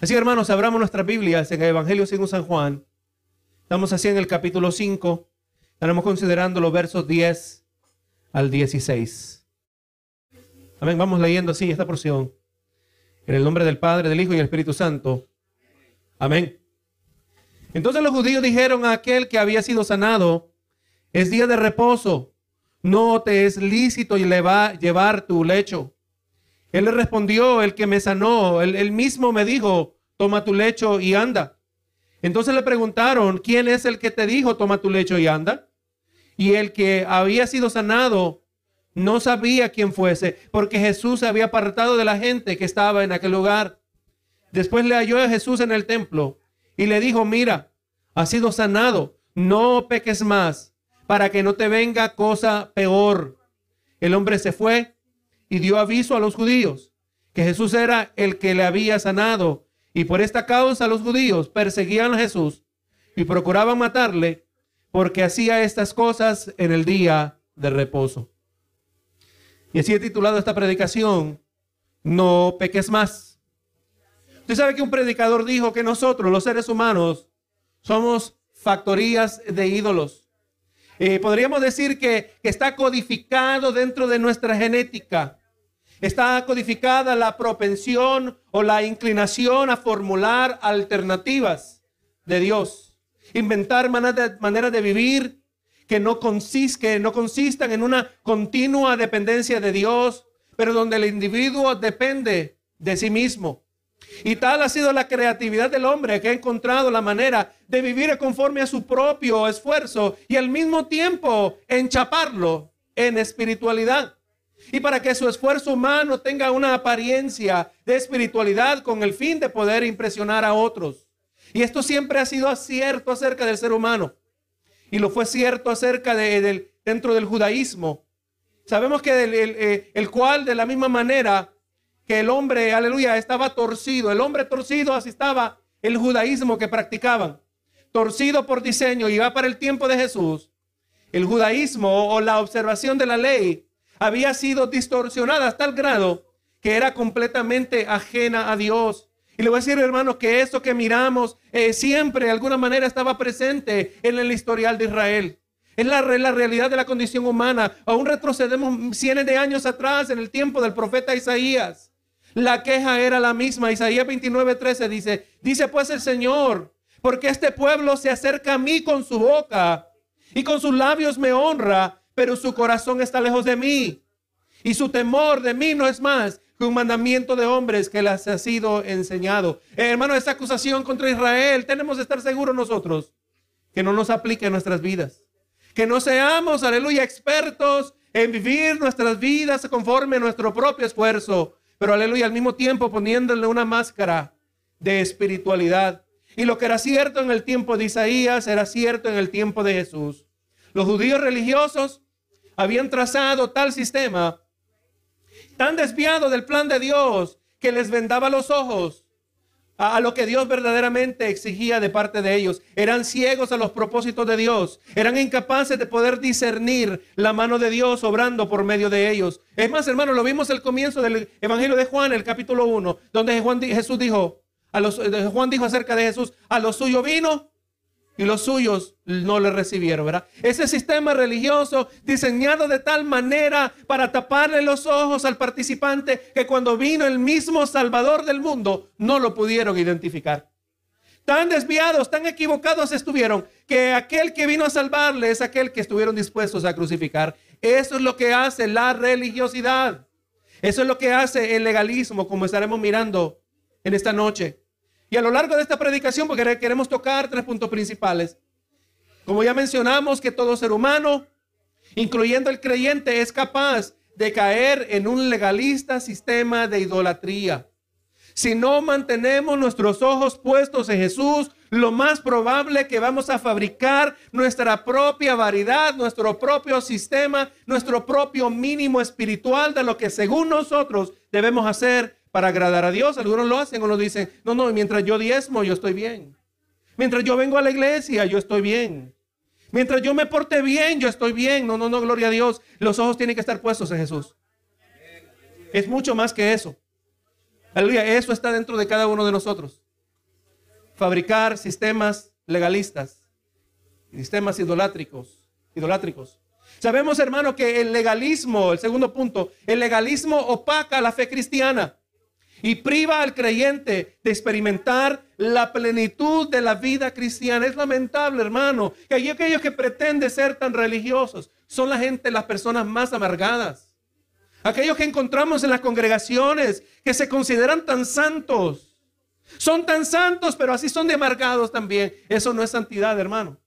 Así hermanos, abramos nuestras Biblias en el Evangelio según San Juan. Estamos así en el capítulo 5. Estaremos considerando los versos 10 al 16. Amén. Vamos leyendo así esta porción. En el nombre del Padre, del Hijo y del Espíritu Santo. Amén. Entonces los judíos dijeron a aquel que había sido sanado, es día de reposo, no te es lícito llevar tu lecho. Él le respondió, el que me sanó, él, mismo me dijo, toma tu lecho y anda. Entonces le preguntaron, ¿quién es el que te dijo, toma tu lecho y anda? Y el que había sido sanado no sabía quién fuese, porque Jesús se había apartado de la gente que estaba en aquel lugar. Después le halló a Jesús en el templo y le dijo, mira, has sido sanado, no peques más, para que no te venga cosa peor. El hombre se fue y dio aviso a los judíos que Jesús era el que le había sanado. Y por esta causa los judíos perseguían a Jesús y procuraban matarle porque hacía estas cosas en el día de reposo. Y así he titulado esta predicación, No peques más. Usted sabe que un predicador dijo que nosotros, los seres humanos, somos factorías de ídolos. Eh, podríamos decir que, que está codificado dentro de nuestra genética Está codificada la propensión o la inclinación a formular alternativas de Dios. Inventar maneras de, vivir que no, que no consistan en una continua dependencia de Dios, pero donde el individuo depende de sí mismo. Y tal ha sido la creatividad del hombre que ha encontrado la manera de vivir conforme a su propio esfuerzo y al mismo tiempo enchaparlo en espiritualidad y para que su esfuerzo humano tenga una apariencia de espiritualidad con el fin de poder impresionar a otros. Y esto siempre ha sido cierto acerca del ser humano. Y lo fue cierto acerca de, dentro del judaísmo. Sabemos que el, eh, el, cual de la misma manera que el hombre, aleluya, estaba torcido. El hombre torcido así estaba el judaísmo que practicaban. Torcido por diseño y va para el tiempo de Jesús. El judaísmo o la observación de la ley había sido distorsionada hasta el grado que era completamente ajena a Dios. Y le voy a decir, hermano, que esto que miramos eh, siempre de alguna manera estaba presente en el historial de Israel. Es la, la, realidad de la condición humana. Aún retrocedemos cientos de años atrás en el tiempo del profeta Isaías. La queja era la misma. Isaías 29, 13 dice, dice pues el Señor, porque este pueblo se acerca a mí con su boca y con sus labios me honra, pero su corazón está lejos de mí. Y su temor de mí no es más que un mandamiento de hombres que les ha sido enseñado. Eh, hermano, esa acusación contra Israel, tenemos que estar seguros nosotros que no nos aplique en nuestras vidas. Que no seamos, aleluya, expertos en vivir nuestras vidas conforme a nuestro propio esfuerzo, pero aleluya, al mismo tiempo poniéndole una máscara de espiritualidad. Y lo que era cierto en el tiempo de Isaías era cierto en el tiempo de Jesús. Los judíos religiosos habían trazado tal sistema tan desviado del plan de Dios que les vendaba los ojos a, lo que Dios verdaderamente exigía de parte de ellos. Eran ciegos a los propósitos de Dios. Eran incapaces de poder discernir la mano de Dios obrando por medio de ellos. Es más, hermano, lo vimos al comienzo del Evangelio de Juan, el capítulo 1, donde Juan, Jesús dijo, a los, Juan dijo acerca de Jesús, a los suyos vino y los suyos no le recibieron, ¿verdad? Ese sistema religioso diseñado de tal manera para taparle los ojos al participante que cuando vino el mismo Salvador del mundo no lo pudieron identificar. Tan desviados, tan equivocados estuvieron que aquel que vino a salvarle es aquel que estuvieron dispuestos a crucificar. Eso es lo que hace la religiosidad. Eso es lo que hace el legalismo, como estaremos mirando en esta noche. Y a lo largo de esta predicación, porque queremos tocar tres puntos principales. Como ya mencionamos, que todo ser humano, incluyendo el creyente, es capaz de caer en un legalista sistema de idolatría. Si no mantenemos nuestros ojos puestos en Jesús, lo más probable que vamos a fabricar nuestra propia variedad, nuestro propio sistema, nuestro propio mínimo espiritual de lo que según nosotros debemos hacer para agradar a Dios. Algunos lo hacen o nos dicen, no, no, mientras yo diezmo, yo estoy bien. Mientras yo vengo a la iglesia, yo estoy bien. Mientras yo me porte bien, yo estoy bien. No, no, no, gloria a Dios. Los ojos tienen que estar puestos en Jesús. Es mucho más que eso. Aleluya, eso está dentro de cada uno de nosotros. fabricar sistemas legalistas, sistemas idolátricos, idolátricos. Sabemos, hermano, que el legalismo, el segundo punto, el legalismo opaca la fe cristiana y priva al creyente de experimentar la plenitud de la vida cristiana. Es lamentable, hermano, que aquellos que pretenden ser tan religiosos son la gente, las personas más amargadas. Aquellos que encontramos en las congregaciones que se consideran tan santos. Son tan santos, pero así son de amargados también. Eso no es santidad, hermano.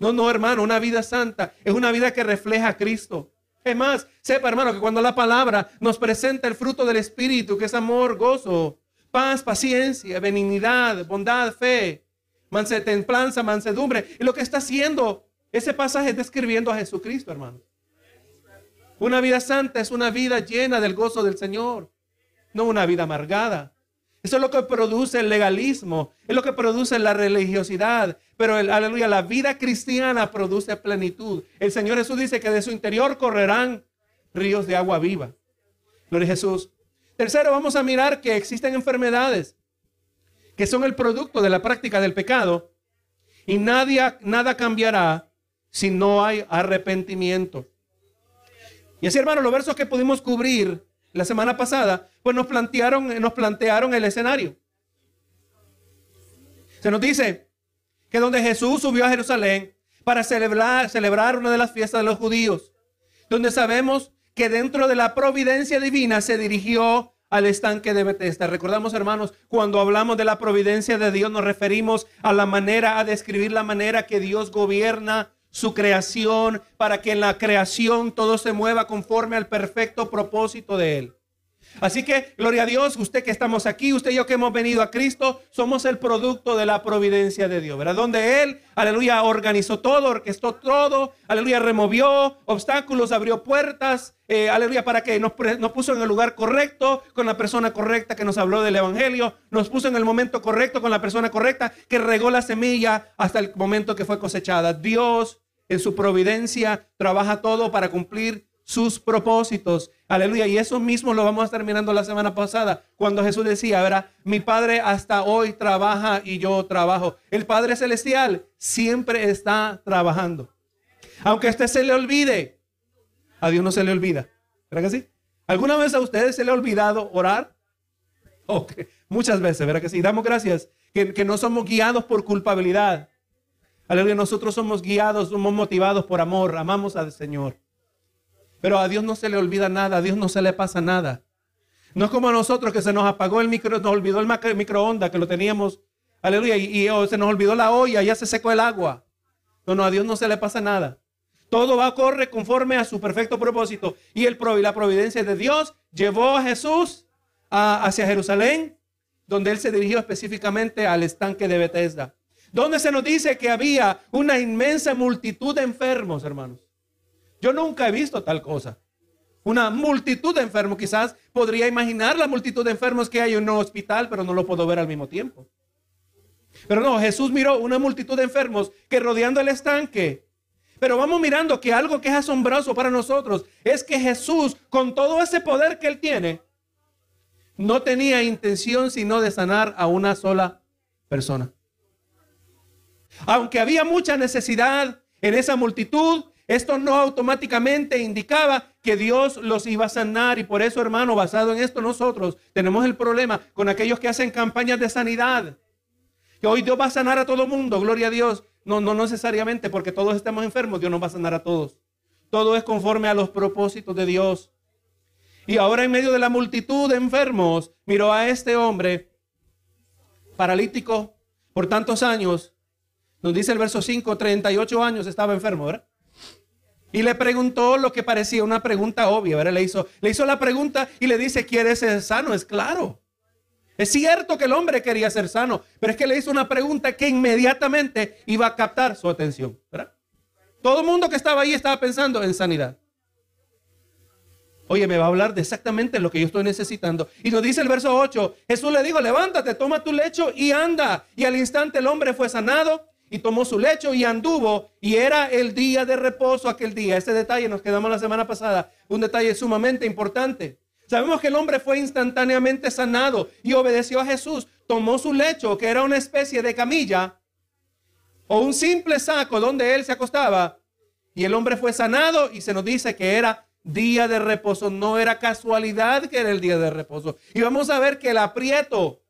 No, no, hermano, una vida santa es una vida que refleja a Cristo. Es más, sepa, hermano, que cuando la palabra nos presenta el fruto del Espíritu, que es amor, gozo, paz, paciencia, benignidad, bondad, fe, templanza, mansedumbre, y lo que está haciendo ese pasaje es describiendo a Jesucristo, hermano. Una vida santa es una vida llena del gozo del Señor, no una vida amargada. Eso es lo que produce el legalismo, es lo que produce la religiosidad. Pero, el, aleluya, la vida cristiana produce plenitud. El Señor Jesús dice que de su interior correrán ríos de agua viva. Gloria a Jesús. Tercero, vamos a mirar que existen enfermedades que son el producto de la práctica del pecado y nada cambiará si no hay arrepentimiento. Y así, hermano, los versos que pudimos cubrir la semana pasada, pues nos plantearon, nos plantearon el escenario. Se nos dice que donde Jesús subió a Jerusalén para celebrar, celebrar una de las fiestas de los judíos, donde sabemos que dentro de la providencia divina se dirigió al estanque de Bethesda. Recordamos, hermanos, cuando hablamos de la providencia de Dios, nos referimos a la manera, a describir la manera que Dios gobierna su creación, para que en la creación todo se mueva conforme al perfecto propósito de Él. Así que, gloria a Dios, usted que estamos aquí, usted y yo que hemos venido a Cristo, somos el producto de la providencia de Dios, ¿verdad? Donde Él, aleluya, organizó todo, orquestó todo, aleluya, removió obstáculos, abrió puertas, eh, aleluya, para que nos, nos puso en el lugar correcto, con la persona correcta que nos habló del Evangelio, nos puso en el momento correcto, con la persona correcta, que regó la semilla hasta el momento que fue cosechada. Dios, en su providencia, trabaja todo para cumplir sus propósitos. Aleluya. Y eso mismo lo vamos a estar mirando la semana pasada, cuando Jesús decía, verá, mi Padre hasta hoy trabaja y yo trabajo. El Padre Celestial siempre está trabajando. Aunque a usted se le olvide, a Dios no se le olvida. ¿Verdad que sí? ¿Alguna vez a ustedes se le ha olvidado orar? Okay. Muchas veces, ¿verdad que sí? Damos gracias que, que no somos guiados por culpabilidad. Aleluya, nosotros somos guiados, somos motivados por amor, amamos al Señor. Pero a Dios no se le olvida nada, a Dios no se le pasa nada. No es como a nosotros que se nos apagó el micro, nos olvidó el microondas que lo teníamos, aleluya, y, se nos olvidó la olla, ya se secó el agua. No, no, a Dios no se le pasa nada. Todo va a correr conforme a su perfecto propósito. Y, el, la providencia de Dios llevó a Jesús hacia Jerusalén, donde él se dirigió específicamente al estanque de Bethesda. Donde se nos dice que había una inmensa multitud de enfermos, hermanos. Yo nunca he visto tal cosa. Una multitud de enfermos. Quizás podría imaginar la multitud de enfermos que hay en un hospital, pero no lo puedo ver al mismo tiempo. Pero no, Jesús miró una multitud de enfermos que rodeando el estanque. Pero vamos mirando que algo que es asombroso para nosotros es que Jesús, con todo ese poder que él tiene, no tenía intención sino de sanar a una sola persona. Aunque había mucha necesidad en esa multitud, esto no automáticamente indicaba que Dios los iba a sanar y por eso, hermano, basado en esto nosotros tenemos el problema con aquellos que hacen campañas de sanidad. Que hoy Dios va a sanar a todo mundo, gloria a Dios. No, no necesariamente porque todos estamos enfermos, Dios nos va a sanar a todos. Todo es conforme a los propósitos de Dios. Y ahora en medio de la multitud de enfermos, miró a este hombre paralítico por tantos años. Nos dice el verso 5, 38 años estaba enfermo, ¿verdad? Y le preguntó lo que parecía una pregunta obvia, ¿verdad? Le hizo, le hizo la pregunta y le dice, ¿quieres ser sano? Es claro. Es cierto que el hombre quería ser sano, pero es que le hizo una pregunta que inmediatamente iba a captar su atención, ¿verdad? Todo el mundo que estaba ahí estaba pensando en sanidad. Oye, me va a hablar de exactamente lo que yo estoy necesitando. Y nos dice el verso 8, Jesús le dijo, levántate, toma tu lecho y anda. Y al instante el hombre fue sanado y tomó su lecho y anduvo y era el día de reposo aquel día. Ese detalle nos quedamos la semana pasada, un detalle sumamente importante. Sabemos que el hombre fue instantáneamente sanado y obedeció a Jesús. tomó su lecho, que era una especie de camilla, o un simple saco donde él se acostaba, y el hombre fue sanado y se nos dice que era día de reposo, no era casualidad que era el día de reposo. Y vamos a ver que el aprieto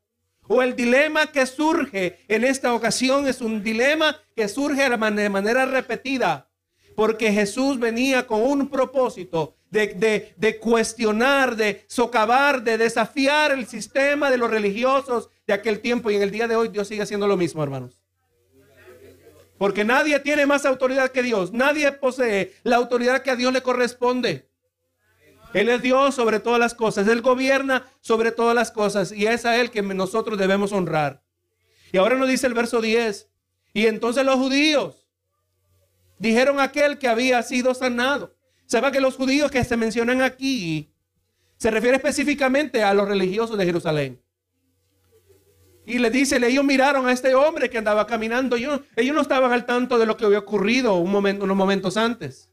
o el dilema que surge en esta ocasión es un dilema que surge de manera repetida, porque Jesús venía con un propósito de, de, cuestionar, de socavar, de desafiar el sistema de los religiosos de aquel tiempo y en el día de hoy Dios sigue haciendo lo mismo, hermanos. Porque nadie tiene más autoridad que Dios. Nadie posee la autoridad que a Dios le corresponde. Él es Dios sobre todas las cosas. Él gobierna sobre todas las cosas. Y es a Él que nosotros debemos honrar. Y ahora nos dice el verso 10. Y entonces los judíos dijeron a aquel que había sido sanado. Sepa que los judíos que se mencionan aquí se refiere específicamente a los religiosos de Jerusalén. Y le dice, ellos miraron a este hombre que andaba caminando. Ellos, ellos no estaban al tanto de lo que había ocurrido unos momentos antes.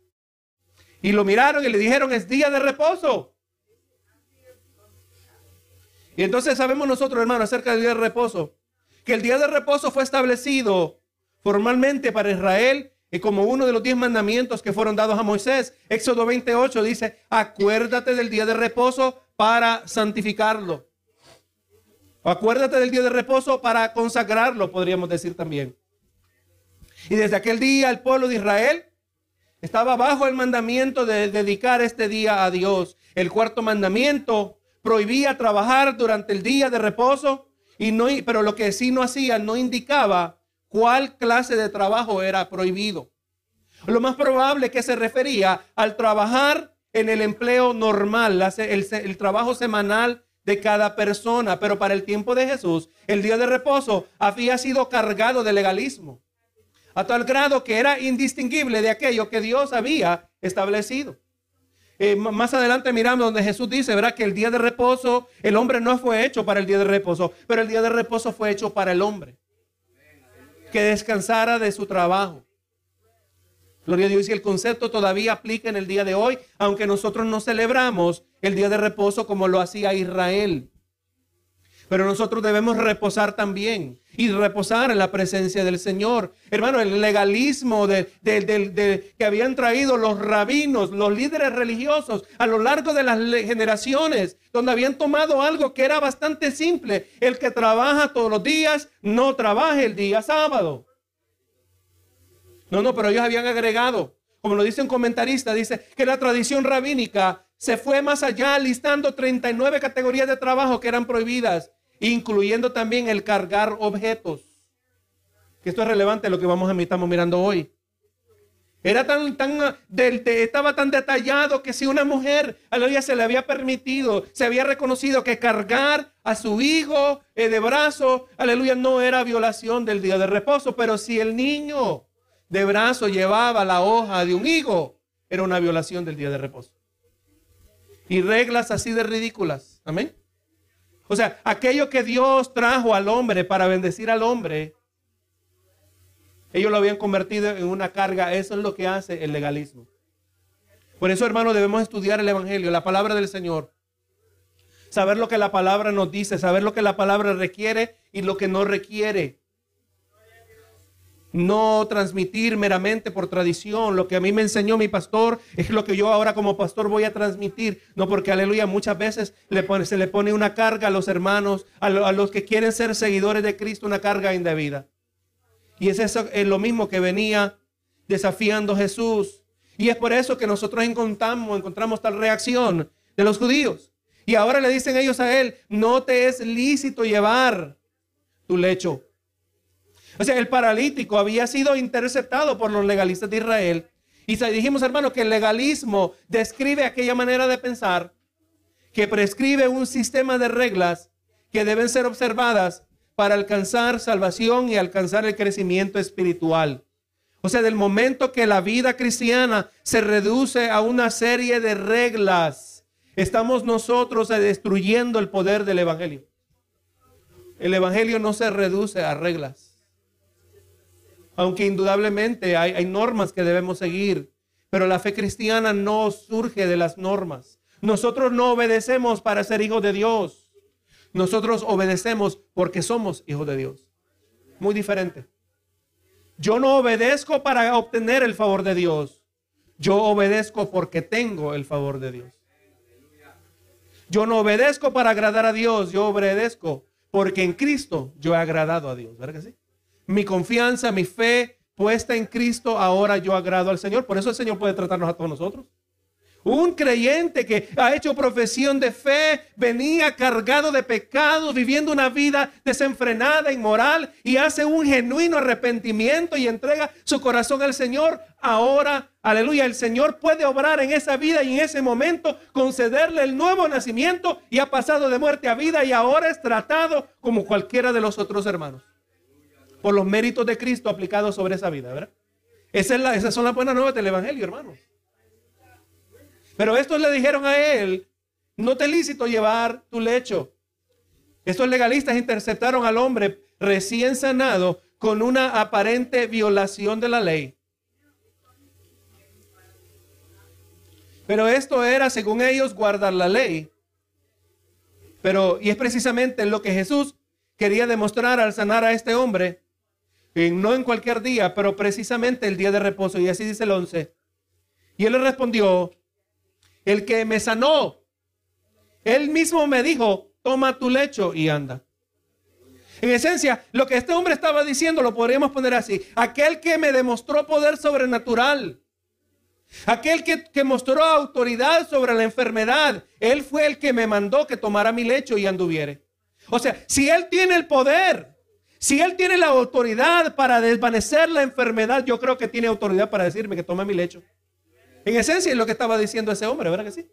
Y lo miraron y le dijeron, es día de reposo. Y entonces sabemos nosotros, hermanos, acerca del día de reposo, que el día de reposo fue establecido formalmente para Israel y como uno de los diez mandamientos que fueron dados a Moisés. Éxodo 28 dice, acuérdate del día de reposo para santificarlo. Acuérdate del día de reposo para consagrarlo, podríamos decir también. Y desde aquel día el pueblo de Israel estaba bajo el mandamiento de dedicar este día a Dios. El cuarto mandamiento prohibía trabajar durante el día de reposo, y no, pero lo que sí no hacía no indicaba cuál clase de trabajo era prohibido. Lo más probable que se refería al trabajar en el empleo normal, el, el trabajo semanal de cada persona. Pero para el tiempo de Jesús, el día de reposo había sido cargado de legalismo. A tal grado que era indistinguible de aquello que Dios había establecido. Eh, más adelante miramos donde Jesús dice, ¿verdad? Que el día de reposo, el hombre no fue hecho para el día de reposo, pero el día de reposo fue hecho para el hombre. Que descansara de su trabajo. Gloria a Dios. Y el concepto todavía aplica en el día de hoy, aunque nosotros no celebramos el día de reposo como lo hacía Israel. Pero nosotros debemos reposar también y reposar en la presencia del Señor. Hermano, el legalismo de, que habían traído los rabinos, los líderes religiosos a lo largo de las generaciones, donde habían tomado algo que era bastante simple. El que trabaja todos los días, no trabaje el día sábado. No, no, pero ellos habían agregado, como lo dice un comentarista, dice que la tradición rabínica se fue más allá, listando 39 categorías de trabajo que eran prohibidas, incluyendo también el cargar objetos. Que esto es relevante a lo que vamos a estamos mirando hoy. Era tan, tan, estaba tan detallado que si una mujer, aleluya, se le había permitido, se había reconocido que cargar a su hijo eh, de brazo, aleluya, no era violación del día de reposo, pero si el niño de brazo llevaba la hoja de un higo, era una violación del día de reposo. Y reglas así de ridículas. Amén. O sea, aquello que Dios trajo al hombre para bendecir al hombre, ellos lo habían convertido en una carga. Eso es lo que hace el legalismo. Por eso, hermano, debemos estudiar el Evangelio, la palabra del Señor. Saber lo que la palabra nos dice, saber lo que la palabra requiere y lo que no requiere no transmitir meramente por tradición. Lo que a mí me enseñó mi pastor es lo que yo ahora como pastor voy a transmitir. No porque, aleluya, muchas veces se le pone una carga a los hermanos, a, los que quieren ser seguidores de Cristo, una carga indebida. Y es eso es lo mismo que venía desafiando Jesús. Y es por eso que nosotros encontramos, encontramos tal reacción de los judíos. Y ahora le dicen ellos a él, no te es lícito llevar tu lecho. O sea, el paralítico había sido interceptado por los legalistas de Israel. Y dijimos, hermano, que el legalismo describe aquella manera de pensar que prescribe un sistema de reglas que deben ser observadas para alcanzar salvación y alcanzar el crecimiento espiritual. O sea, del momento que la vida cristiana se reduce a una serie de reglas, estamos nosotros destruyendo el poder del Evangelio. El Evangelio no se reduce a reglas aunque indudablemente hay, normas que debemos seguir, pero la fe cristiana no surge de las normas. Nosotros no obedecemos para ser hijos de Dios. Nosotros obedecemos porque somos hijos de Dios. Muy diferente. Yo no obedezco para obtener el favor de Dios. Yo obedezco porque tengo el favor de Dios. Yo no obedezco para agradar a Dios, yo obedezco porque en Cristo yo he agradado a Dios. ¿Verdad que sí? Mi confianza, mi fe puesta en Cristo, ahora yo agrado al Señor. Por eso el Señor puede tratarnos a todos nosotros. Un creyente que ha hecho profesión de fe, venía cargado de pecados, viviendo una vida desenfrenada, inmoral, y hace un genuino arrepentimiento y entrega su corazón al Señor. Ahora, aleluya, el Señor puede obrar en esa vida y en ese momento concederle el nuevo nacimiento y ha pasado de muerte a vida y ahora es tratado como cualquiera de los otros hermanos. Por los méritos de Cristo aplicados sobre esa vida, ¿verdad? Esa esas son las buenas nuevas del Evangelio, hermanos. Pero estos le dijeron a él, no te lícito llevar tu lecho. Estos legalistas interceptaron al hombre recién sanado con una aparente violación de la ley. Pero esto era, según ellos, guardar la ley. Pero, y es precisamente lo que Jesús quería demostrar al sanar a este hombre, no en cualquier día, pero precisamente el día de reposo. Y así dice el 11. Y él le respondió, el que me sanó. Él mismo me dijo, toma tu lecho y anda. En esencia, lo que este hombre estaba diciendo lo podríamos poner así. Aquel que me demostró poder sobrenatural. Aquel que, que, mostró autoridad sobre la enfermedad. Él fue el que me mandó que tomara mi lecho y anduviere. O sea, si Él tiene el poder, si Él tiene la autoridad para desvanecer la enfermedad, yo creo que tiene autoridad para decirme que tome mi lecho. En esencia es lo que estaba diciendo ese hombre, ¿verdad que sí?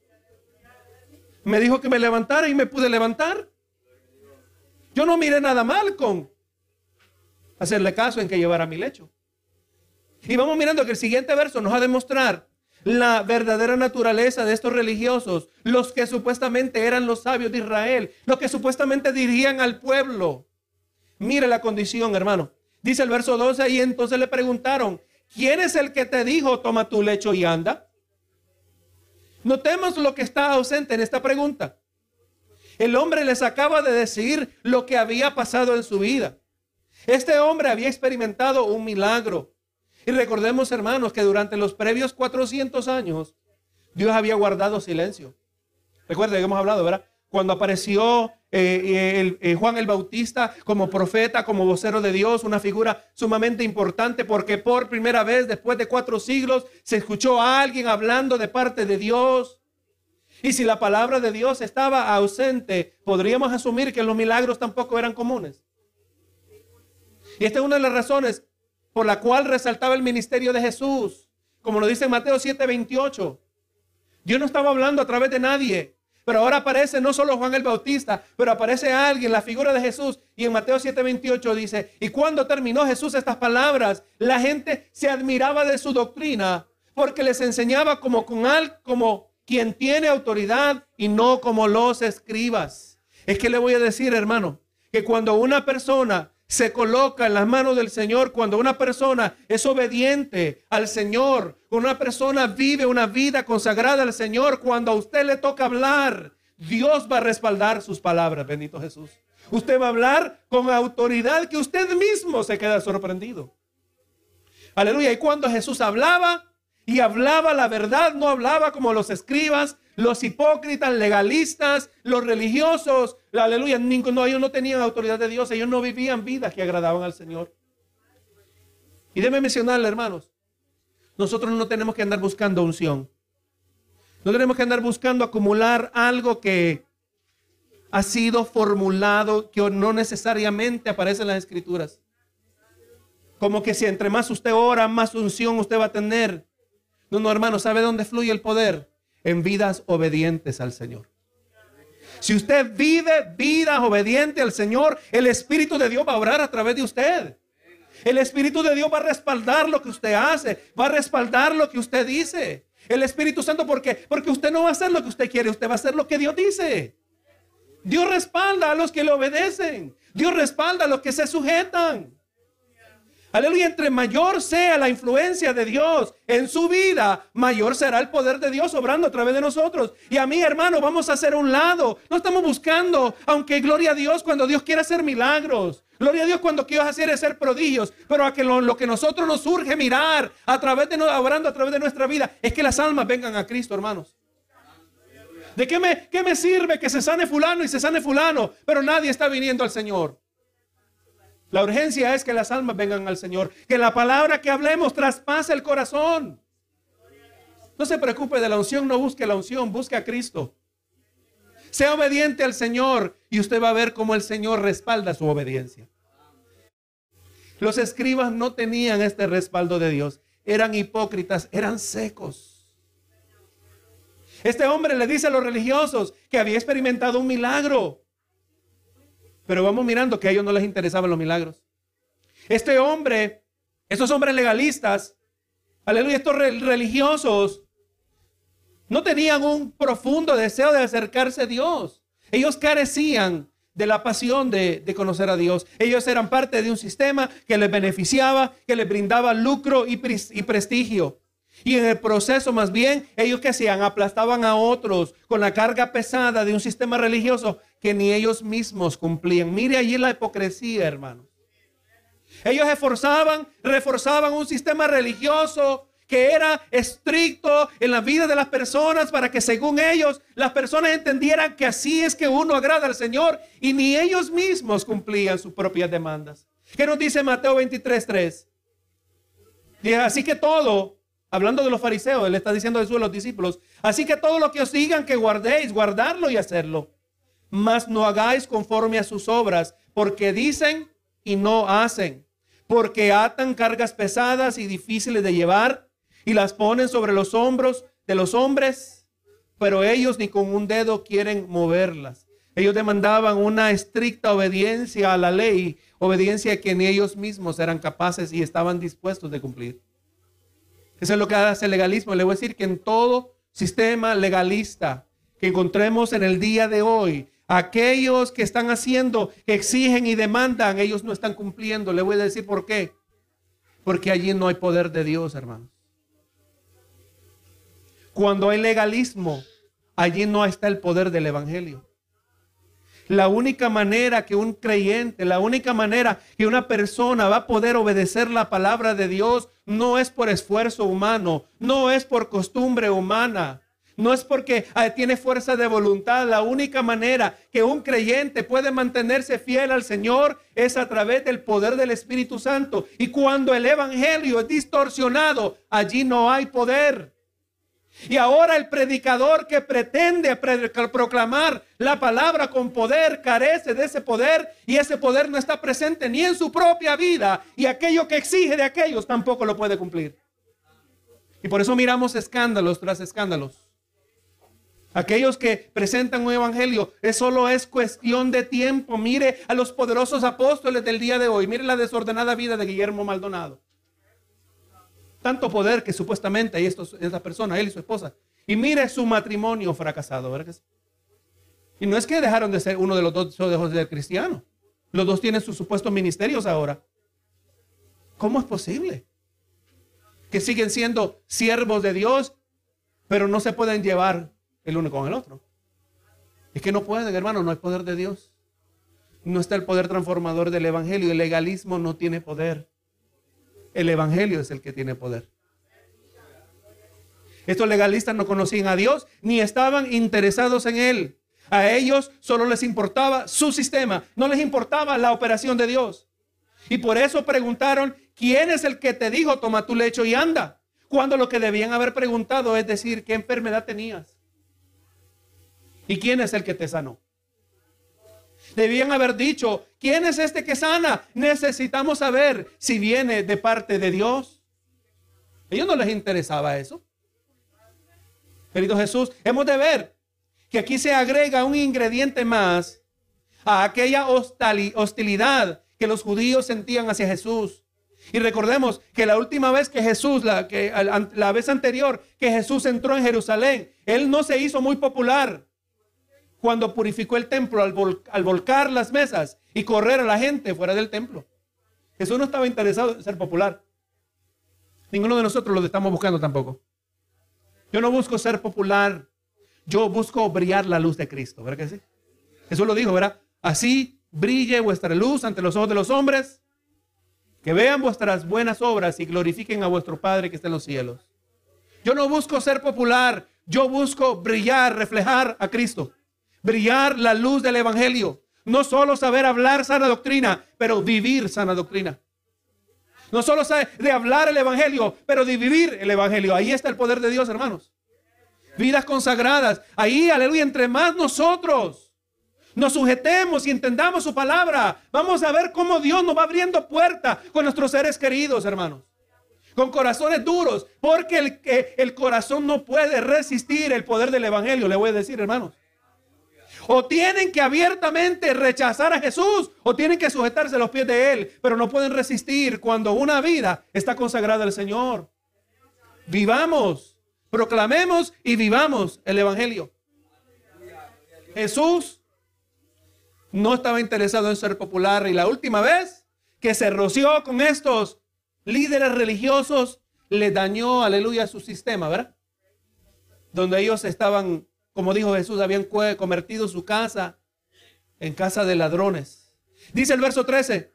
Me dijo que me levantara y me pude levantar. Yo no miré nada mal con hacerle caso en que llevara mi lecho. Y vamos mirando que el siguiente verso nos va a demostrar la verdadera naturaleza de estos religiosos, los que supuestamente eran los sabios de Israel, los que supuestamente dirigían al pueblo. Mire la condición, hermano. Dice el verso 12 y entonces le preguntaron, ¿quién es el que te dijo, toma tu lecho y anda? Notemos lo que está ausente en esta pregunta. El hombre les acaba de decir lo que había pasado en su vida. Este hombre había experimentado un milagro. Y recordemos, hermanos, que durante los previos 400 años, Dios había guardado silencio. Recuerden que hemos hablado, ¿verdad? Cuando apareció eh, eh, Juan el Bautista como profeta, como vocero de Dios, una figura sumamente importante porque por primera vez después de cuatro siglos se escuchó a alguien hablando de parte de Dios. Y si la palabra de Dios estaba ausente, podríamos asumir que los milagros tampoco eran comunes. Y esta es una de las razones por la cual resaltaba el ministerio de Jesús. Como lo dice Mateo 7:28. Dios no estaba hablando a través de nadie. Pero ahora aparece no solo Juan el Bautista, pero aparece alguien, la figura de Jesús. Y en Mateo 7:28 dice, y cuando terminó Jesús estas palabras, la gente se admiraba de su doctrina, porque les enseñaba como con al, como quien tiene autoridad y no como los escribas. Es que le voy a decir, hermano, que cuando una persona se coloca en las manos del Señor cuando una persona es obediente al Señor, cuando una persona vive una vida consagrada al Señor, cuando a usted le toca hablar, Dios va a respaldar sus palabras, bendito Jesús. Usted va a hablar con autoridad que usted mismo se queda sorprendido. Aleluya. Y cuando Jesús hablaba y hablaba la verdad, no hablaba como los escribas, los hipócritas, legalistas, los religiosos, aleluya, no, ellos no tenían autoridad de Dios, ellos no vivían vidas que agradaban al Señor. Y déme mencionarle, hermanos, nosotros no tenemos que andar buscando unción. No tenemos que andar buscando acumular algo que ha sido formulado, que no necesariamente aparece en las escrituras. Como que si entre más usted ora, más unción usted va a tener. No, no, hermano, ¿sabe dónde fluye el poder? En vidas obedientes al Señor. Si usted vive vidas obedientes al Señor, el Espíritu de Dios va a obrar a través de usted. El Espíritu de Dios va a respaldar lo que usted hace, va a respaldar lo que usted dice. El Espíritu Santo, ¿por qué? Porque usted no va a hacer lo que usted quiere, usted va a hacer lo que Dios dice. Dios respalda a los que le obedecen. Dios respalda a los que se sujetan. Aleluya, entre mayor sea la influencia de Dios en su vida, mayor será el poder de Dios obrando a través de nosotros. Y a mí, hermano, vamos a hacer un lado. No estamos buscando, aunque gloria a Dios cuando Dios quiere hacer milagros. Gloria a Dios cuando quiere hacer ser prodigios. Pero a que lo, que nosotros nos surge mirar a través de obrando a través de nuestra vida es que las almas vengan a Cristo, hermanos. ¿De qué me, qué me sirve que se sane fulano y se sane fulano? Pero nadie está viniendo al Señor. La urgencia es que las almas vengan al Señor, que la palabra que hablemos traspase el corazón. No se preocupe de la unción, no busque la unción, busque a Cristo. Sea obediente al Señor y usted va a ver cómo el Señor respalda su obediencia. Los escribas no tenían este respaldo de Dios. Eran hipócritas, eran secos. Este hombre le dice a los religiosos que había experimentado un milagro. Pero vamos mirando que a ellos no les interesaban los milagros. Este hombre, estos hombres legalistas, aleluya, estos religiosos, no tenían un profundo deseo de acercarse a Dios. Ellos carecían de la pasión de, conocer a Dios. Ellos eran parte de un sistema que les beneficiaba, que les brindaba lucro y, y prestigio. Y en el proceso más bien, ellos que hacían, aplastaban a otros con la carga pesada de un sistema religioso que ni ellos mismos cumplían. Mire allí la hipocresía, hermanos. Ellos esforzaban, reforzaban un sistema religioso que era estricto en la vida de las personas para que según ellos las personas entendieran que así es que uno agrada al Señor y ni ellos mismos cumplían sus propias demandas. ¿Qué nos dice Mateo 23:3? Así que todo, hablando de los fariseos, él está diciendo Jesús a los discípulos, así que todo lo que os digan que guardéis, guardarlo y hacerlo mas no hagáis conforme a sus obras, porque dicen y no hacen, porque atan cargas pesadas y difíciles de llevar y las ponen sobre los hombros de los hombres, pero ellos ni con un dedo quieren moverlas. Ellos demandaban una estricta obediencia a la ley, obediencia que ni ellos mismos eran capaces y estaban dispuestos de cumplir. Eso es lo que hace el legalismo. Le voy a decir que en todo sistema legalista que encontremos en el día de hoy, Aquellos que están haciendo, exigen y demandan, ellos no están cumpliendo. Le voy a decir por qué. Porque allí no hay poder de Dios, hermanos. Cuando hay legalismo, allí no está el poder del Evangelio. La única manera que un creyente, la única manera que una persona va a poder obedecer la palabra de Dios no es por esfuerzo humano, no es por costumbre humana, no es porque ah, tiene fuerza de voluntad. La única manera que un creyente puede mantenerse fiel al Señor es a través del poder del Espíritu Santo. Y cuando el Evangelio es distorsionado, allí no hay poder. Y ahora el predicador que pretende proclamar la palabra con poder carece de ese poder y ese poder no está presente ni en su propia vida y aquello que exige de aquellos tampoco lo puede cumplir. Y por eso miramos escándalos tras escándalos. Aquellos que presentan un evangelio, es solo es cuestión de tiempo. Mire a los poderosos apóstoles del día de hoy. Mire la desordenada vida de Guillermo Maldonado. Tanto poder que supuestamente hay estos, esta persona, él y su esposa. Y mire su matrimonio fracasado. ¿verdad? Y no es que dejaron de ser uno de los dos dejó de ser cristiano. Los dos tienen sus supuestos ministerios ahora. ¿Cómo es posible? Que siguen siendo siervos de Dios, pero no se pueden llevar el uno con el otro. Es que no pueden, hermano, no hay poder de Dios. No está el poder transformador del Evangelio. El legalismo no tiene poder. El Evangelio es el que tiene poder. Estos legalistas no conocían a Dios ni estaban interesados en Él. A ellos solo les importaba su sistema, no les importaba la operación de Dios. Y por eso preguntaron, ¿quién es el que te dijo, toma tu lecho y anda? Cuando lo que debían haber preguntado es decir, ¿qué enfermedad tenías? ¿Y quién es el que te sanó? Debían haber dicho, ¿quién es este que sana? Necesitamos saber si viene de parte de Dios. A ellos no les interesaba eso. Querido Jesús, hemos de ver que aquí se agrega un ingrediente más a aquella hostilidad que los judíos sentían hacia Jesús. Y recordemos que la última vez que Jesús, la, que, la vez anterior que Jesús entró en Jerusalén, él no se hizo muy popular cuando purificó el templo al, volcar las mesas y correr a la gente fuera del templo. Jesús no estaba interesado en ser popular. Ninguno de nosotros lo estamos buscando tampoco. Yo no busco ser popular. Yo busco brillar la luz de Cristo. ¿Verdad que sí? Jesús lo dijo, ¿verdad? Así brille vuestra luz ante los ojos de los hombres, que vean vuestras buenas obras y glorifiquen a vuestro Padre que está en los cielos. Yo no busco ser popular, yo busco brillar, reflejar a Cristo, brillar la luz del Evangelio. No solo saber hablar sana doctrina, pero vivir sana doctrina. No solo saber de hablar el Evangelio, pero de vivir el Evangelio. Ahí está el poder de Dios, hermanos. Vidas consagradas. Ahí, aleluya, entre más nosotros nos sujetemos y entendamos su palabra, vamos a ver cómo Dios nos va abriendo puertas con nuestros seres queridos, hermanos. Con corazones duros, porque el, el corazón no puede resistir el poder del Evangelio, le voy a decir, hermanos. O tienen que abiertamente rechazar a Jesús o tienen que sujetarse a los pies de Él, pero no pueden resistir cuando una vida está consagrada al Señor. Vivamos, proclamemos y vivamos el Evangelio. Jesús no estaba interesado en ser popular y la última vez que se roció con estos líderes religiosos le dañó, aleluya, su sistema, ¿verdad? Donde ellos estaban como dijo Jesús, habían convertido su casa en casa de ladrones. Dice el verso 13,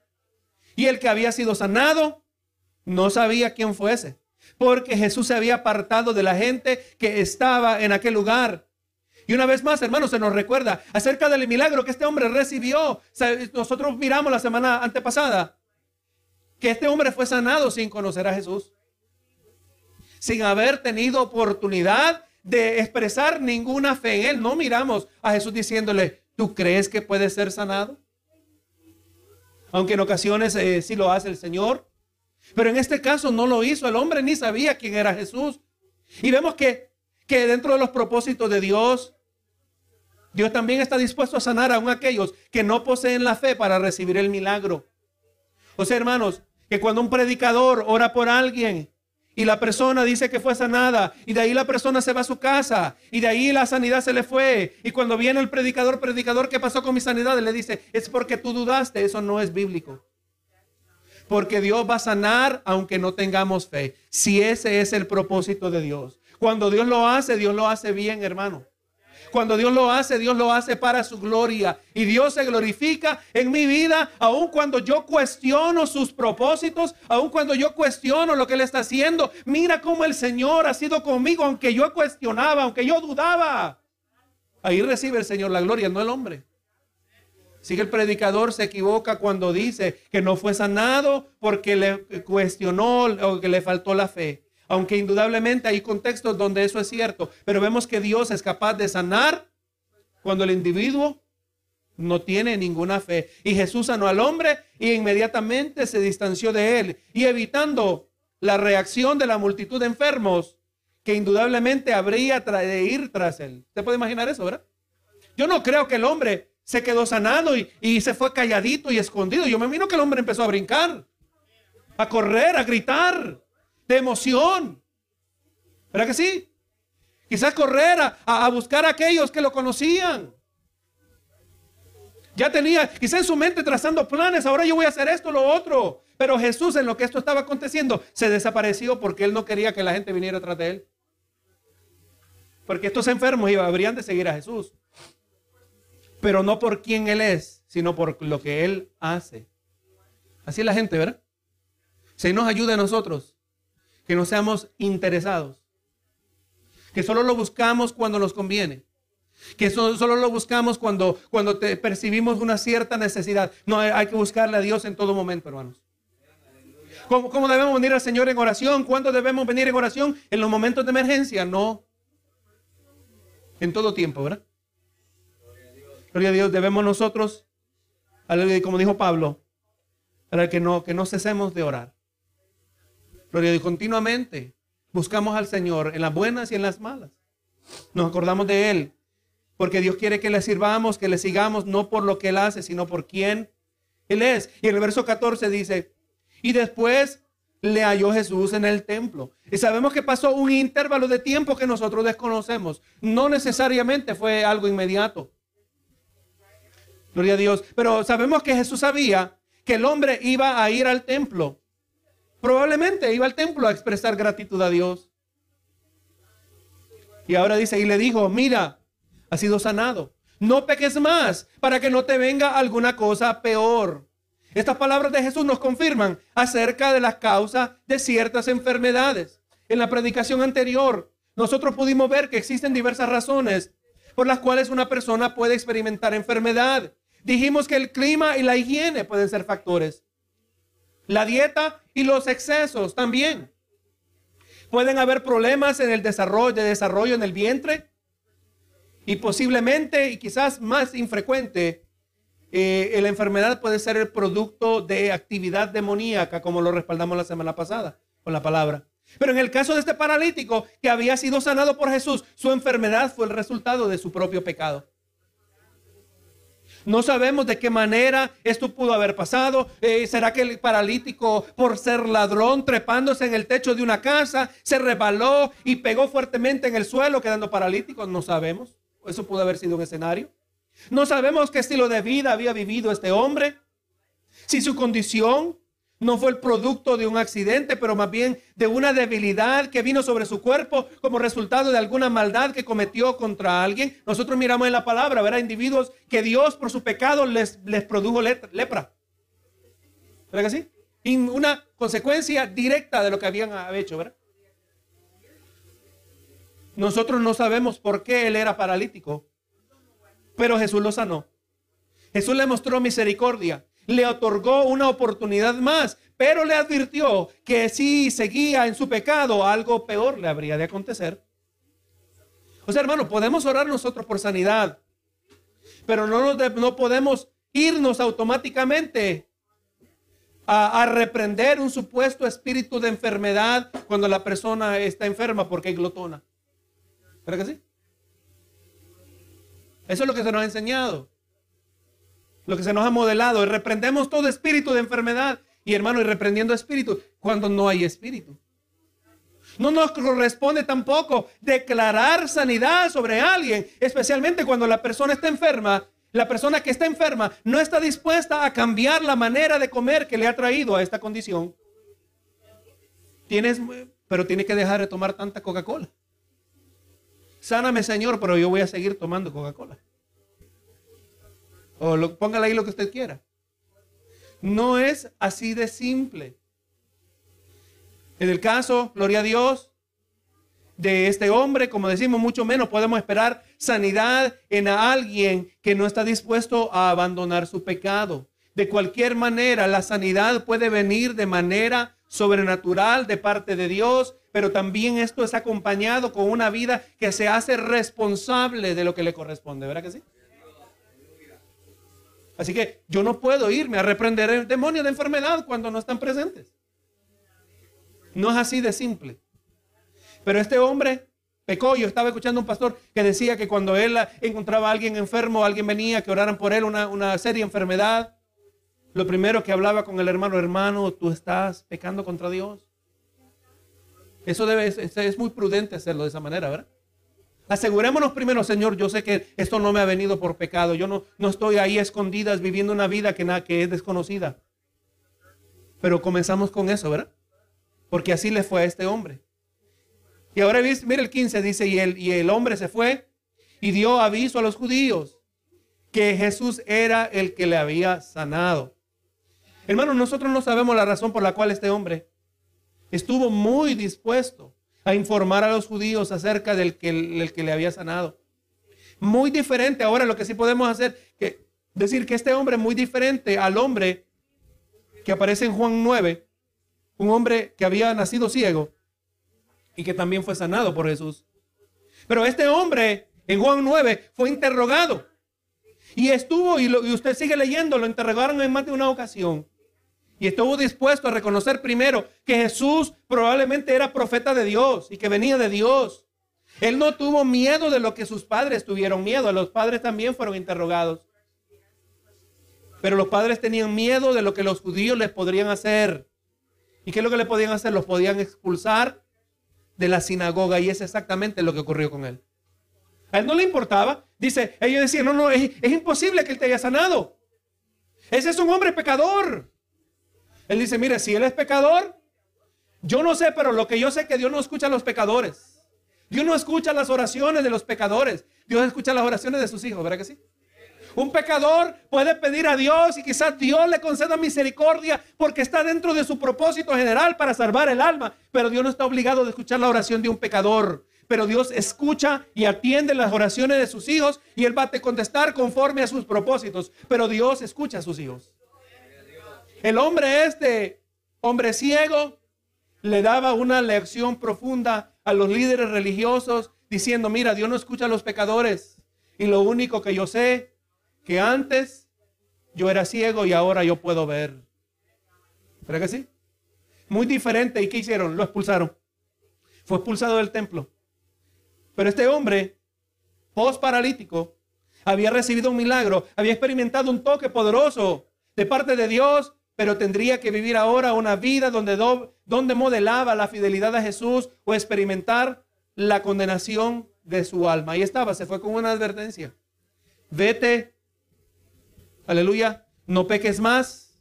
y el que había sido sanado no sabía quién fuese, porque Jesús se había apartado de la gente que estaba en aquel lugar. Y una vez más, hermanos, se nos recuerda acerca del milagro que este hombre recibió. Nosotros miramos la semana antepasada que este hombre fue sanado sin conocer a Jesús, sin haber tenido oportunidad de expresar ninguna fe en él. No miramos a Jesús diciéndole, ¿tú crees que puede ser sanado? Aunque en ocasiones eh, sí lo hace el Señor. Pero en este caso no lo hizo. El hombre ni sabía quién era Jesús. Y vemos que, que dentro de los propósitos de Dios, Dios también está dispuesto a sanar aún aquellos que no poseen la fe para recibir el milagro. O sea, hermanos, que cuando un predicador ora por alguien y la persona dice que fue sanada y de ahí la persona se va a su casa y de ahí la sanidad se le fue. Y cuando viene el predicador, predicador, ¿qué pasó con mi sanidad? Le dice, es porque tú dudaste, eso no es bíblico. Porque Dios va a sanar aunque no tengamos fe. Si ese es el propósito de Dios. Cuando Dios lo hace, Dios lo hace bien, hermano. Cuando Dios lo hace, Dios lo hace para su gloria. Y Dios se glorifica en mi vida, aun cuando yo cuestiono sus propósitos, aun cuando yo cuestiono lo que Él está haciendo. Mira cómo el Señor ha sido conmigo, aunque yo cuestionaba, aunque yo dudaba. Ahí recibe el Señor la gloria, no el hombre. Si el predicador se equivoca cuando dice que no fue sanado porque le cuestionó o que le faltó la fe aunque indudablemente hay contextos donde eso es cierto, pero vemos que Dios es capaz de sanar cuando el individuo no tiene ninguna fe. Y Jesús sanó al hombre y inmediatamente se distanció de él y evitando la reacción de la multitud de enfermos que indudablemente habría de ir tras él. ¿Se puede imaginar eso, verdad? Yo no creo que el hombre se quedó sanado y, y se fue calladito y escondido. Yo me imagino que el hombre empezó a brincar, a correr, a gritar de emoción. ¿Verdad que sí? Quizás correr a, buscar a aquellos que lo conocían. Ya tenía, quizás en su mente trazando planes, ahora yo voy a hacer esto, lo otro. Pero Jesús en lo que esto estaba aconteciendo se desapareció porque él no quería que la gente viniera atrás de él. Porque estos enfermos iban, habrían de seguir a Jesús. Pero no por quién él es, sino por lo que él hace. Así es la gente, ¿verdad? Se nos ayuda a nosotros que no seamos interesados, que solo lo buscamos cuando nos conviene, que solo, lo buscamos cuando, cuando te percibimos una cierta necesidad. No, hay que buscarle a Dios en todo momento, hermanos. ¿Cómo, ¿Cómo, debemos venir al Señor en oración? ¿Cuándo debemos venir en oración? En los momentos de emergencia, no. En todo tiempo, ¿verdad? Gloria a Dios, debemos nosotros, como dijo Pablo, para que no, que no cesemos de orar. Gloria a Dios, continuamente buscamos al Señor en las buenas y en las malas. Nos acordamos de Él, porque Dios quiere que le sirvamos, que le sigamos, no por lo que Él hace, sino por quién Él es. Y en el verso 14 dice, y después le halló Jesús en el templo. Y sabemos que pasó un intervalo de tiempo que nosotros desconocemos. No necesariamente fue algo inmediato. Gloria a Dios. Pero sabemos que Jesús sabía que el hombre iba a ir al templo. Probablemente iba al templo a expresar gratitud a Dios. Y ahora dice, y le dijo, mira, ha sido sanado. No peques más para que no te venga alguna cosa peor. Estas palabras de Jesús nos confirman acerca de las causas de ciertas enfermedades. En la predicación anterior, nosotros pudimos ver que existen diversas razones por las cuales una persona puede experimentar enfermedad. Dijimos que el clima y la higiene pueden ser factores. La dieta y los excesos también. Pueden haber problemas en el desarrollo, de desarrollo en el vientre. Y posiblemente, y quizás más infrecuente, eh, la enfermedad puede ser el producto de actividad demoníaca, como lo respaldamos la semana pasada con la palabra. Pero en el caso de este paralítico que había sido sanado por Jesús, su enfermedad fue el resultado de su propio pecado. No sabemos de qué manera esto pudo haber pasado. Eh, ¿Será que el paralítico, por ser ladrón, trepándose en el techo de una casa, se rebaló y pegó fuertemente en el suelo, quedando paralítico? No sabemos. Eso pudo haber sido un escenario. No sabemos qué estilo de vida había vivido este hombre. Si su condición no fue el producto de un accidente, pero más bien de una debilidad que vino sobre su cuerpo como resultado de alguna maldad que cometió contra alguien. Nosotros miramos en la palabra, ¿verdad? Individuos que Dios por su pecado les, les produjo lepra. ¿Verdad que sí? Una consecuencia directa de lo que habían hecho, ¿verdad? Nosotros no sabemos por qué él era paralítico, pero Jesús lo sanó. Jesús le mostró misericordia le otorgó una oportunidad más, pero le advirtió que si seguía en su pecado, algo peor le habría de acontecer. O sea, hermano, podemos orar nosotros por sanidad, pero no, no podemos irnos automáticamente a, a, reprender un supuesto espíritu de enfermedad cuando la persona está enferma porque es glotona. ¿Verdad que sí? Eso es lo que se nos ha enseñado lo que se nos ha modelado. Y reprendemos todo espíritu de enfermedad. Y hermano, y reprendiendo espíritu cuando no hay espíritu. No nos corresponde tampoco declarar sanidad sobre alguien, especialmente cuando la persona está enferma. La persona que está enferma no está dispuesta a cambiar la manera de comer que le ha traído a esta condición. Tienes, pero tiene que dejar de tomar tanta Coca-Cola. Sáname, Señor, pero yo voy a seguir tomando Coca-Cola. O lo, póngale ahí lo que usted quiera. No es así de simple. En el caso, gloria a Dios, de este hombre, como decimos, mucho menos podemos esperar sanidad en alguien que no está dispuesto a abandonar su pecado. De cualquier manera, la sanidad puede venir de manera sobrenatural de parte de Dios, pero también esto es acompañado con una vida que se hace responsable de lo que le corresponde, ¿verdad que sí? Así que yo no puedo irme a reprender el demonio de enfermedad cuando no están presentes. No es así de simple. Pero este hombre pecó. Yo estaba escuchando a un pastor que decía que cuando él encontraba a alguien enfermo, alguien venía que oraran por él una, una seria enfermedad. Lo primero que hablaba con el hermano, hermano, tú estás pecando contra Dios. Eso debe, es muy prudente hacerlo de esa manera, ¿verdad? Asegurémonos primero, Señor, yo sé que esto no me ha venido por pecado. Yo no, no estoy ahí escondidas viviendo una vida que, nada, que es desconocida. Pero comenzamos con eso, ¿verdad? Porque así le fue a este hombre. Y ahora mire el 15, dice, y el, y el hombre se fue y dio aviso a los judíos que Jesús era el que le había sanado. Hermanos, nosotros no sabemos la razón por la cual este hombre estuvo muy dispuesto a informar a los judíos acerca del que, que le había sanado. Muy diferente ahora lo que sí podemos hacer, que decir que este hombre es muy diferente al hombre que aparece en Juan 9, un hombre que había nacido ciego y que también fue sanado por Jesús. Pero este hombre en Juan 9 fue interrogado y estuvo, y, y usted sigue leyendo, lo interrogaron en más de una ocasión. Y estuvo dispuesto a reconocer primero que Jesús probablemente era profeta de Dios y que venía de Dios. Él no tuvo miedo de lo que sus padres tuvieron miedo. Los padres también fueron interrogados. Pero los padres tenían miedo de lo que los judíos les podrían hacer. ¿Y qué es lo que le podían hacer? Los podían expulsar de la sinagoga y es exactamente lo que ocurrió con él. A él no le importaba. Dice, ellos decían, no, no, es, es imposible que él te haya sanado. Ese es un hombre pecador. Él dice, mire, si él es pecador, yo no sé, pero lo que yo sé es que Dios no escucha a los pecadores. Dios no escucha las oraciones de los pecadores. Dios escucha las oraciones de sus hijos, ¿verdad que sí? Un pecador puede pedir a Dios y quizás Dios le conceda misericordia porque está dentro de su propósito general para salvar el alma. Pero Dios no está obligado a escuchar la oración de un pecador. Pero Dios escucha y atiende las oraciones de sus hijos y Él va a contestar conforme a sus propósitos. Pero Dios escucha a sus hijos. El hombre este, hombre ciego, le daba una lección profunda a los líderes religiosos diciendo, mira, Dios no escucha a los pecadores. Y lo único que yo sé que antes yo era ciego y ahora yo puedo ver. ¿Verdad que sí? Muy diferente. ¿Y qué hicieron? Lo expulsaron. Fue expulsado del templo. Pero este hombre, post paralítico, había recibido un milagro, había experimentado un toque poderoso de parte de Dios, pero tendría que vivir ahora una vida donde, donde modelaba la fidelidad a Jesús o experimentar la condenación de su alma. Ahí estaba, se fue con una advertencia. Vete Aleluya. No peques más.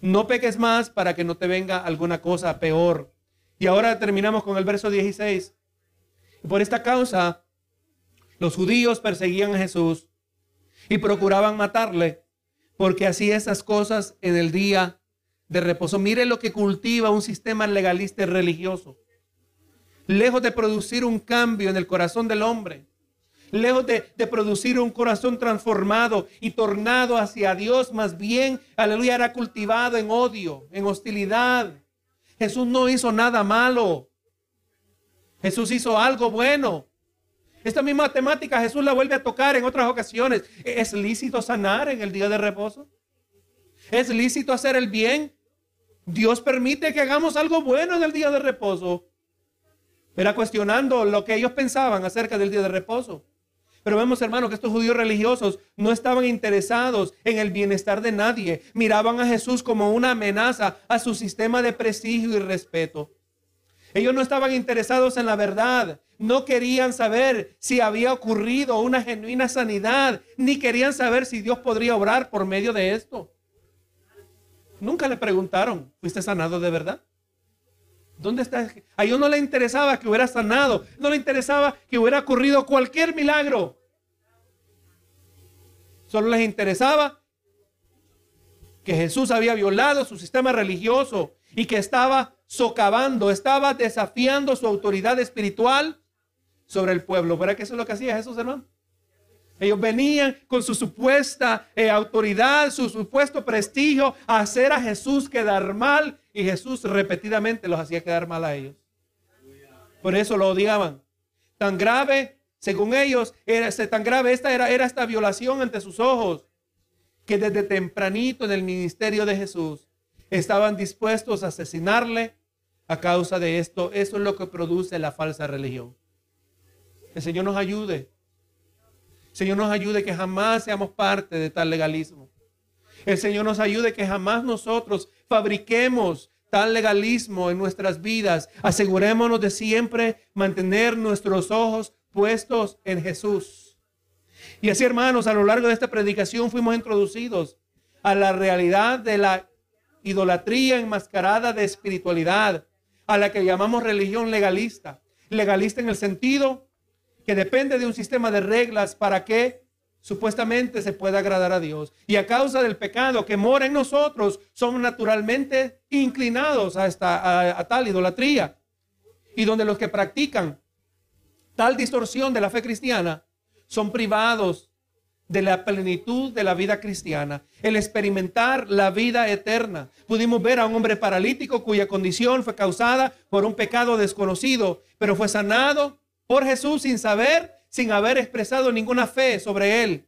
No peques más para que no te venga alguna cosa peor. Y ahora terminamos con el verso 16. Por esta causa, los judíos perseguían a Jesús y procuraban matarle, porque hacía esas cosas en el día de reposo. Mire lo que cultiva un sistema legalista y religioso. Lejos de producir un cambio en el corazón del hombre, lejos de, producir un corazón transformado y tornado hacia Dios, más bien, aleluya, era cultivado en odio, en hostilidad. Jesús no hizo nada malo. Jesús hizo algo bueno. Esta misma temática Jesús la vuelve a tocar en otras ocasiones. ¿Es lícito sanar en el día de reposo? ¿Es lícito hacer el bien? Dios permite que hagamos algo bueno en el día de reposo. Era cuestionando lo que ellos pensaban acerca del día de reposo. Pero vemos, hermano, que estos judíos religiosos no estaban interesados en el bienestar de nadie. Miraban a Jesús como una amenaza a su sistema de prestigio y respeto. Ellos no estaban interesados en la verdad. No querían saber si había ocurrido una genuina sanidad, ni querían saber si Dios podría obrar por medio de esto. Nunca le preguntaron, ¿fuiste sanado de verdad? ¿Dónde está? A ellos no le interesaba que hubiera sanado, no le interesaba que hubiera ocurrido cualquier milagro. Solo les interesaba que Jesús había violado su sistema religioso y que estaba socavando, estaba desafiando su autoridad espiritual sobre el pueblo. ¿Verdad que eso es lo que hacía Jesús, hermano? Ellos venían con su supuesta eh, autoridad, su supuesto prestigio a hacer a Jesús quedar mal y Jesús repetidamente los hacía quedar mal a ellos. Por eso lo odiaban. Tan grave, según ellos, era este, tan grave esta era, era esta violación ante sus ojos que desde tempranito en el ministerio de Jesús estaban dispuestos a asesinarle a causa de esto. Eso es lo que produce la falsa religión. El Señor nos ayude Señor nos ayude que jamás seamos parte de tal legalismo. El Señor nos ayude que jamás nosotros fabriquemos tal legalismo en nuestras vidas. Asegurémonos de siempre mantener nuestros ojos puestos en Jesús. Y así, hermanos, a lo largo de esta predicación fuimos introducidos a la realidad de la idolatría enmascarada de espiritualidad, a la que llamamos religión legalista. Legalista en el sentido que depende de un sistema de reglas para que supuestamente se pueda agradar a Dios. Y a causa del pecado que mora en nosotros, somos naturalmente inclinados a, esta, a, tal idolatría. Y donde los que practican tal distorsión de la fe cristiana son privados de la plenitud de la vida cristiana, el experimentar la vida eterna. Pudimos ver a un hombre paralítico cuya condición fue causada por un pecado desconocido, pero fue sanado por Jesús sin saber, sin haber expresado ninguna fe sobre él.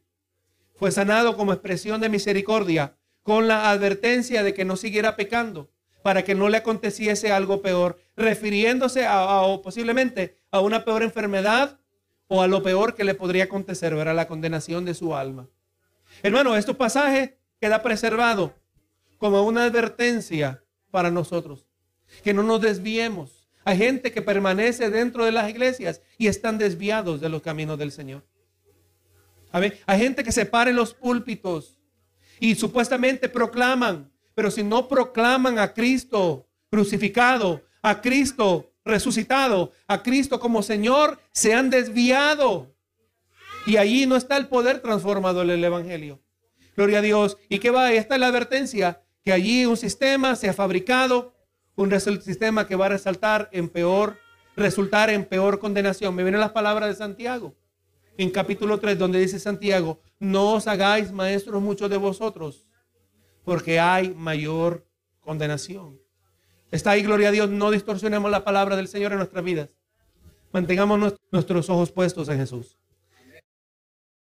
Fue sanado como expresión de misericordia, con la advertencia de que no siguiera pecando, para que no le aconteciese algo peor, refiriéndose a, o posiblemente a una peor enfermedad o a lo peor que le podría acontecer, era la condenación de su alma. Hermano, este pasaje queda preservado como una advertencia para nosotros, que no nos desviemos hay gente que permanece dentro de las iglesias y están desviados de los caminos del Señor. Hay gente que se para en los púlpitos y supuestamente proclaman, Pero si no proclaman a Cristo crucificado, a Cristo resucitado, a Cristo como Señor, se han desviado. Y allí no está el poder transformador del Evangelio. Gloria a Dios. ¿Y qué va? Esta es la advertencia, que allí un sistema se ha fabricado, un sistema que va a resaltar en peor, resultar en peor condenación. Me vienen las palabras de Santiago en capítulo 3, donde dice Santiago, no os hagáis maestros muchos de vosotros, porque hay mayor condenación. Está ahí, gloria a Dios, no distorsionemos la palabra del Señor en nuestras vidas. Mantengamos nuestros ojos puestos en Jesús.